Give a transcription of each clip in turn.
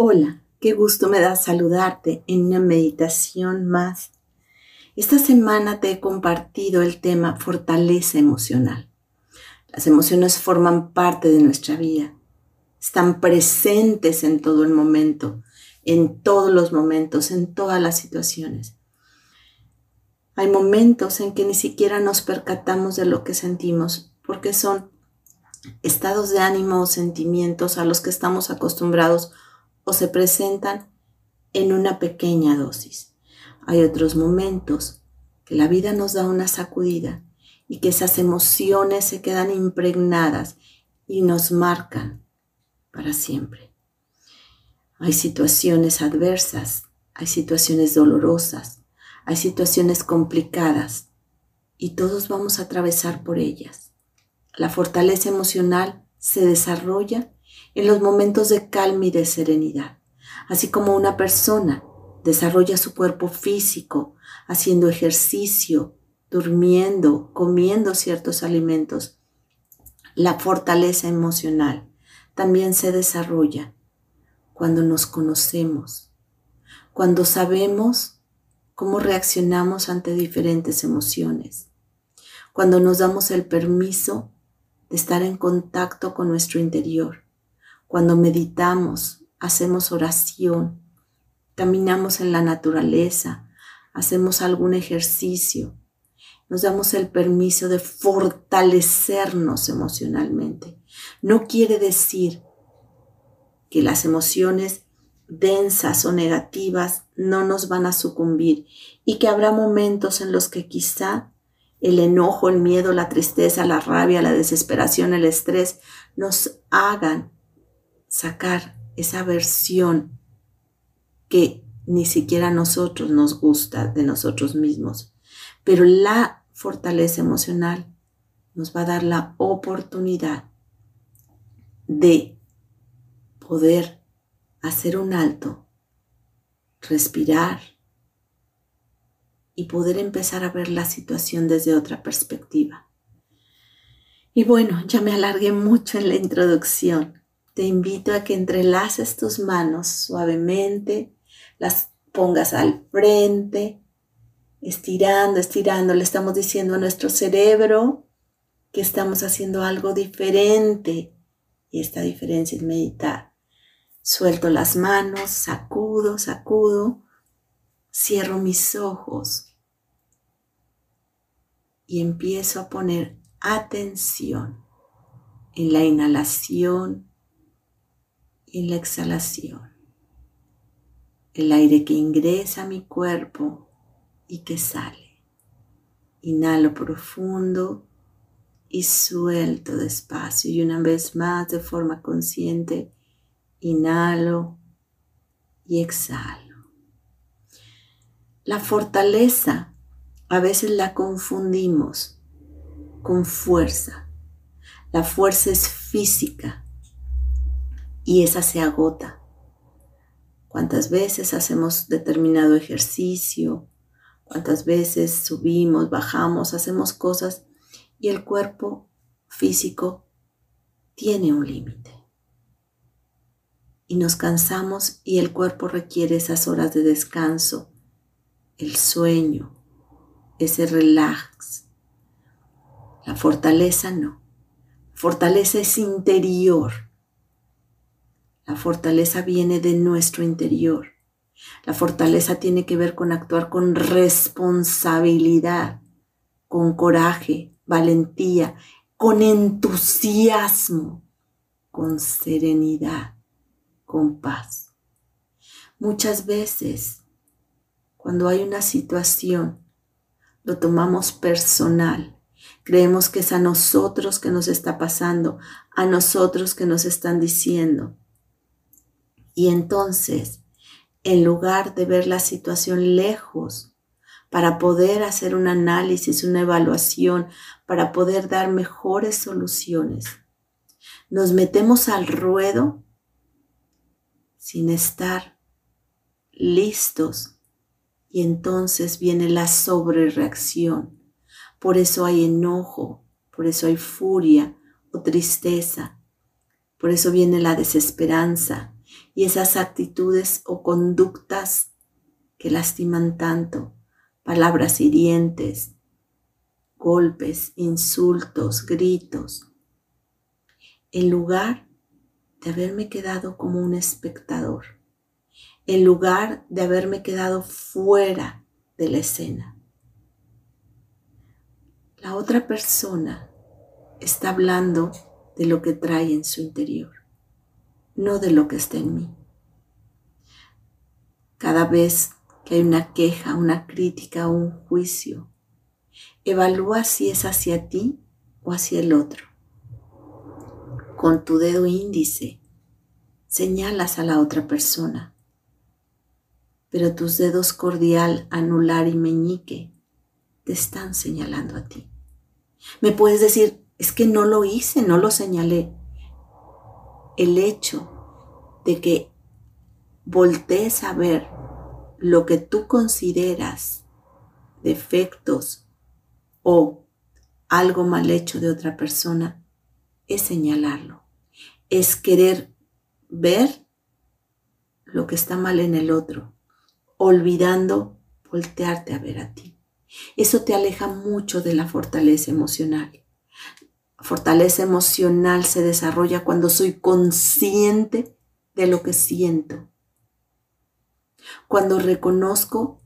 Hola, qué gusto me da saludarte en una meditación más. Esta semana te he compartido el tema fortaleza emocional. Las emociones forman parte de nuestra vida, están presentes en todo el momento, en todos los momentos, en todas las situaciones. Hay momentos en que ni siquiera nos percatamos de lo que sentimos, porque son estados de ánimo o sentimientos a los que estamos acostumbrados o se presentan en una pequeña dosis. Hay otros momentos que la vida nos da una sacudida y que esas emociones se quedan impregnadas y nos marcan para siempre. Hay situaciones adversas, hay situaciones dolorosas, hay situaciones complicadas y todos vamos a atravesar por ellas. La fortaleza emocional se desarrolla en los momentos de calma y de serenidad, así como una persona desarrolla su cuerpo físico haciendo ejercicio, durmiendo, comiendo ciertos alimentos. La fortaleza emocional también se desarrolla cuando nos conocemos, cuando sabemos cómo reaccionamos ante diferentes emociones, cuando nos damos el permiso de estar en contacto con nuestro interior cuando meditamos, hacemos oración, caminamos en la naturaleza, hacemos algún ejercicio, nos damos el permiso de fortalecernos emocionalmente. No quiere decir que las emociones densas o negativas no nos van a sucumbir y que habrá momentos en los que quizá el enojo, el miedo, la tristeza, la rabia, la desesperación, el estrés nos hagan sacar esa versión que ni siquiera a nosotros nos gusta de nosotros mismos. Pero la fortaleza emocional nos va a dar la oportunidad de poder hacer un alto, respirar y poder empezar a ver la situación desde otra perspectiva. Y bueno, ya me alargué mucho en la introducción te invito a que entrelaces tus manos suavemente, las pongas al frente, estirando, estirando. Le estamos diciendo a nuestro cerebro que estamos haciendo algo diferente y esta diferencia es meditar. Suelto las manos, sacudo, sacudo, cierro mis ojos y empiezo a poner atención en la inhalación en la exhalación. El aire que ingresa a mi cuerpo y que sale. Inhalo profundo y suelto despacio. Y una vez más de forma consciente, inhalo y exhalo. La fortaleza a veces la confundimos con fuerza. La fuerza es física, y esa se agota. ¿Cuántas veces hacemos determinado ejercicio? ¿Cuántas veces subimos, bajamos, hacemos cosas y el cuerpo físico tiene un límite? Y nos cansamos y el cuerpo requiere esas horas de descanso, el sueño, ese relax. La fortaleza no. Fortaleza es interior la fortaleza viene de nuestro interior. La fortaleza tiene que ver con actuar con responsabilidad, con coraje, valentía, con entusiasmo, con serenidad, con paz. Muchas veces, cuando hay una situación, lo tomamos personal. Creemos que es a nosotros que nos está pasando, a nosotros que nos están diciendo. Y entonces, en lugar de ver la situación lejos, para poder hacer un análisis, una evaluación, para poder dar mejores soluciones, nos metemos al ruedo sin estar listos. Y entonces viene la sobrereacción. Por eso hay enojo, por eso hay furia o tristeza, por eso viene la desesperanza, y esas actitudes o conductas que lastiman tanto, palabras hirientes, golpes, insultos, gritos, en lugar de haberme quedado como un espectador, en lugar de haberme quedado fuera de la escena. La otra persona está hablando de lo que trae en su interior, no de lo que está en mí. Cada vez que hay una queja, una crítica un juicio, evalúa si es hacia ti o hacia el otro. Con tu dedo índice señalas a la otra persona, pero tus dedos cordial, anular y meñique te están señalando a ti. Me puedes decir, es que no lo hice, no lo señalé. El hecho de que voltees a ver lo que tú consideras defectos o algo mal hecho de otra persona es señalarlo, es querer ver lo que está mal en el otro, olvidando voltearte a ver a ti. Eso te aleja mucho de la fortaleza emocional. Fortaleza emocional se desarrolla cuando soy consciente de lo que siento. Cuando reconozco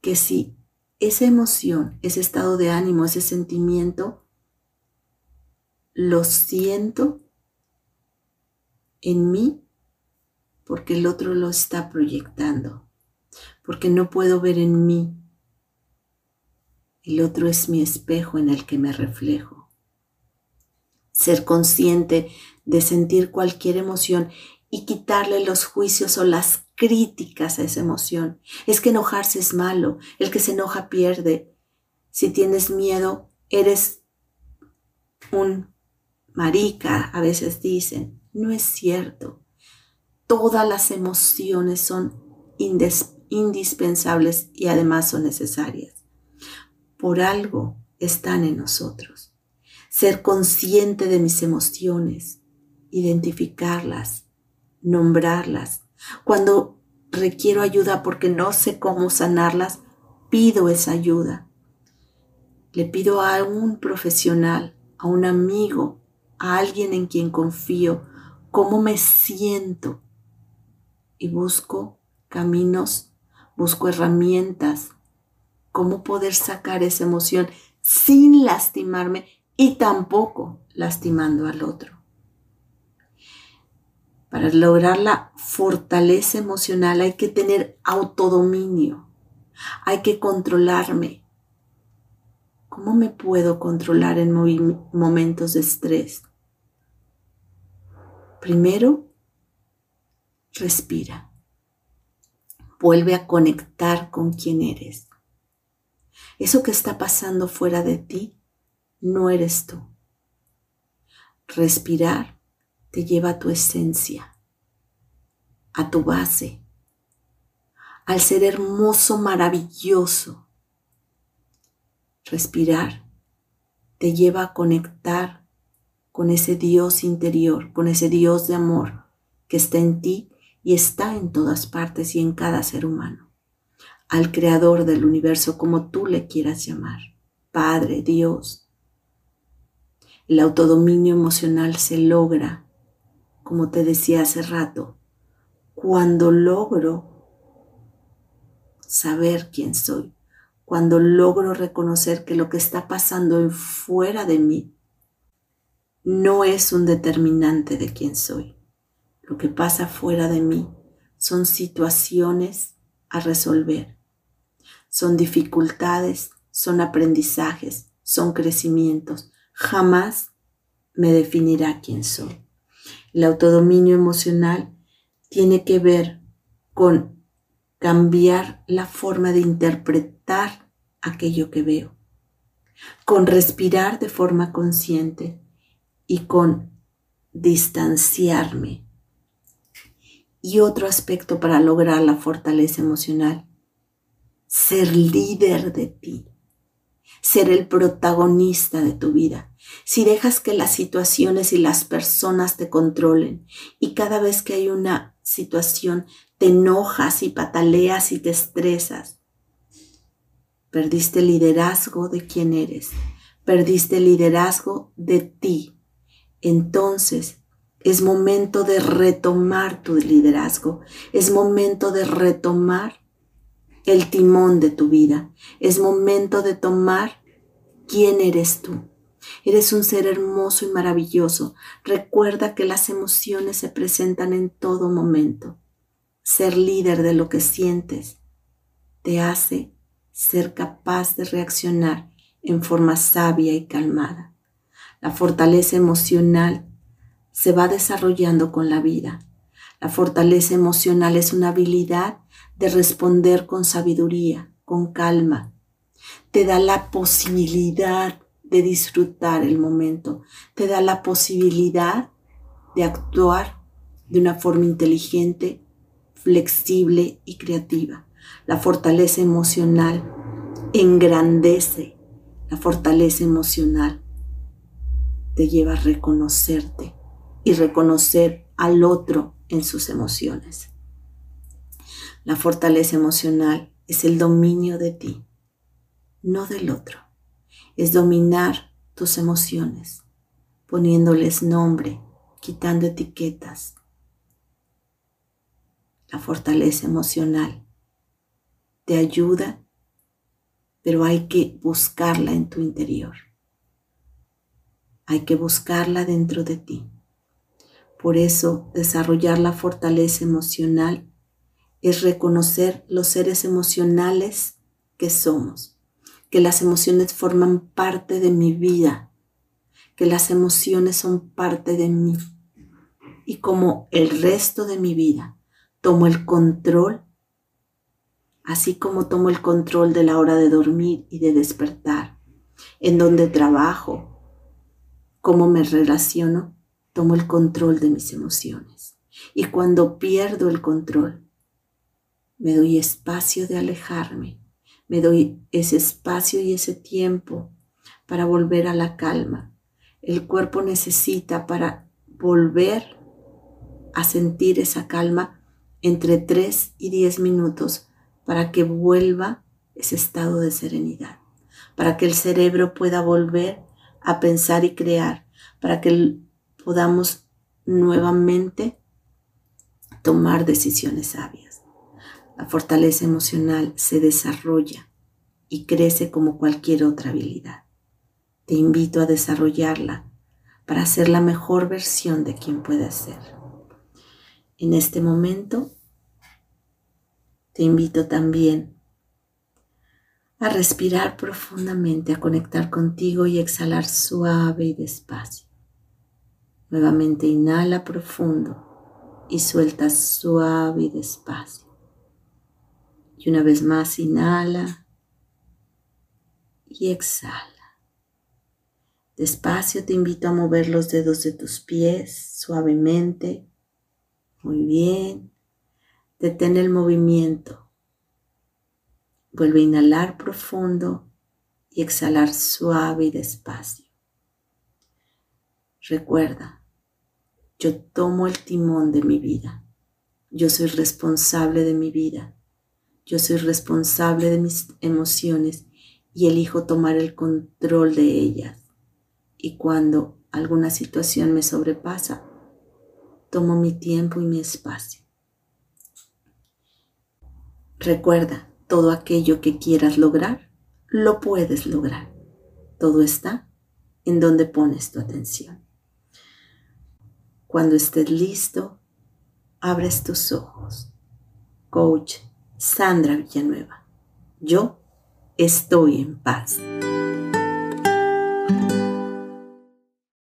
que si esa emoción, ese estado de ánimo, ese sentimiento, lo siento en mí porque el otro lo está proyectando, porque no puedo ver en mí el otro es mi espejo en el que me reflejo. Ser consciente de sentir cualquier emoción y quitarle los juicios o las críticas a esa emoción. Es que enojarse es malo, el que se enoja pierde. Si tienes miedo, eres un marica, a veces dicen. No es cierto. Todas las emociones son indispensables y además son necesarias por algo están en nosotros. Ser consciente de mis emociones, identificarlas, nombrarlas. Cuando requiero ayuda porque no sé cómo sanarlas, pido esa ayuda. Le pido a un profesional, a un amigo, a alguien en quien confío, cómo me siento. Y busco caminos, busco herramientas cómo poder sacar esa emoción sin lastimarme y tampoco lastimando al otro. Para lograr la fortaleza emocional hay que tener autodominio, hay que controlarme. ¿Cómo me puedo controlar en momentos de estrés? Primero, respira. Vuelve a conectar con quien eres. Eso que está pasando fuera de ti no eres tú. Respirar te lleva a tu esencia, a tu base, al ser hermoso, maravilloso. Respirar te lleva a conectar con ese Dios interior, con ese Dios de amor que está en ti y está en todas partes y en cada ser humano al creador del universo como tú le quieras llamar, Padre, Dios. El autodominio emocional se logra, como te decía hace rato, cuando logro saber quién soy, cuando logro reconocer que lo que está pasando fuera de mí no es un determinante de quién soy. Lo que pasa fuera de mí son situaciones a resolver son dificultades, son aprendizajes, son crecimientos. Jamás me definirá quién soy. El autodominio emocional tiene que ver con cambiar la forma de interpretar aquello que veo, con respirar de forma consciente y con distanciarme. Y otro aspecto para lograr la fortaleza emocional ser líder de ti, ser el protagonista de tu vida. Si dejas que las situaciones y las personas te controlen y cada vez que hay una situación te enojas y pataleas y te estresas, perdiste el liderazgo de quién eres, perdiste el liderazgo de ti. Entonces es momento de retomar tu liderazgo, es momento de retomar el timón de tu vida, es momento de tomar quién eres tú. Eres un ser hermoso y maravilloso. Recuerda que las emociones se presentan en todo momento. Ser líder de lo que sientes te hace ser capaz de reaccionar en forma sabia y calmada. La fortaleza emocional se va desarrollando con la vida. La fortaleza emocional es una habilidad de responder con sabiduría, con calma. Te da la posibilidad de disfrutar el momento, te da la posibilidad de actuar de una forma inteligente, flexible y creativa. La fortaleza emocional engrandece. La fortaleza emocional te lleva a reconocerte y reconocer al otro en sus emociones. La fortaleza emocional es el dominio de ti, no del otro es dominar tus emociones, poniéndoles nombre, quitando etiquetas. La fortaleza emocional te ayuda, pero hay que buscarla en tu interior. Hay que buscarla dentro de ti. Por eso, desarrollar la fortaleza emocional es reconocer los seres emocionales que somos que las emociones forman parte de mi vida, que las emociones son parte de mí. Y como el resto de mi vida tomo el control, así como tomo el control de la hora de dormir y de despertar, en donde trabajo, cómo me relaciono, tomo el control de mis emociones. Y cuando pierdo el control, me doy espacio de alejarme me doy ese espacio y ese tiempo para volver a la calma. El cuerpo necesita para volver a sentir esa calma entre 3 y 10 minutos para que vuelva ese estado de serenidad, para que el cerebro pueda volver a pensar y crear, para que podamos nuevamente tomar decisiones sabias. La fortaleza emocional se desarrolla y crece como cualquier otra habilidad. Te invito a desarrollarla para ser la mejor versión de quien puedes ser. En este momento, te invito también a respirar profundamente, a conectar contigo y exhalar suave y despacio. Nuevamente inhala profundo y suelta suave y despacio. Y una vez más, inhala y exhala. Despacio te invito a mover los dedos de tus pies suavemente. Muy bien. Detén el movimiento. Vuelve a inhalar profundo y exhalar suave y despacio. Recuerda, yo tomo el timón de mi vida. Yo soy responsable de mi vida. Yo soy responsable de mis emociones y elijo tomar el control de ellas. Y cuando alguna situación me sobrepasa, tomo mi tiempo y mi espacio. Recuerda, todo aquello que quieras lograr, lo puedes lograr. Todo está en donde pones tu atención. Cuando estés listo, abres tus ojos. Coach Sandra Villanueva. Yo estoy en paz.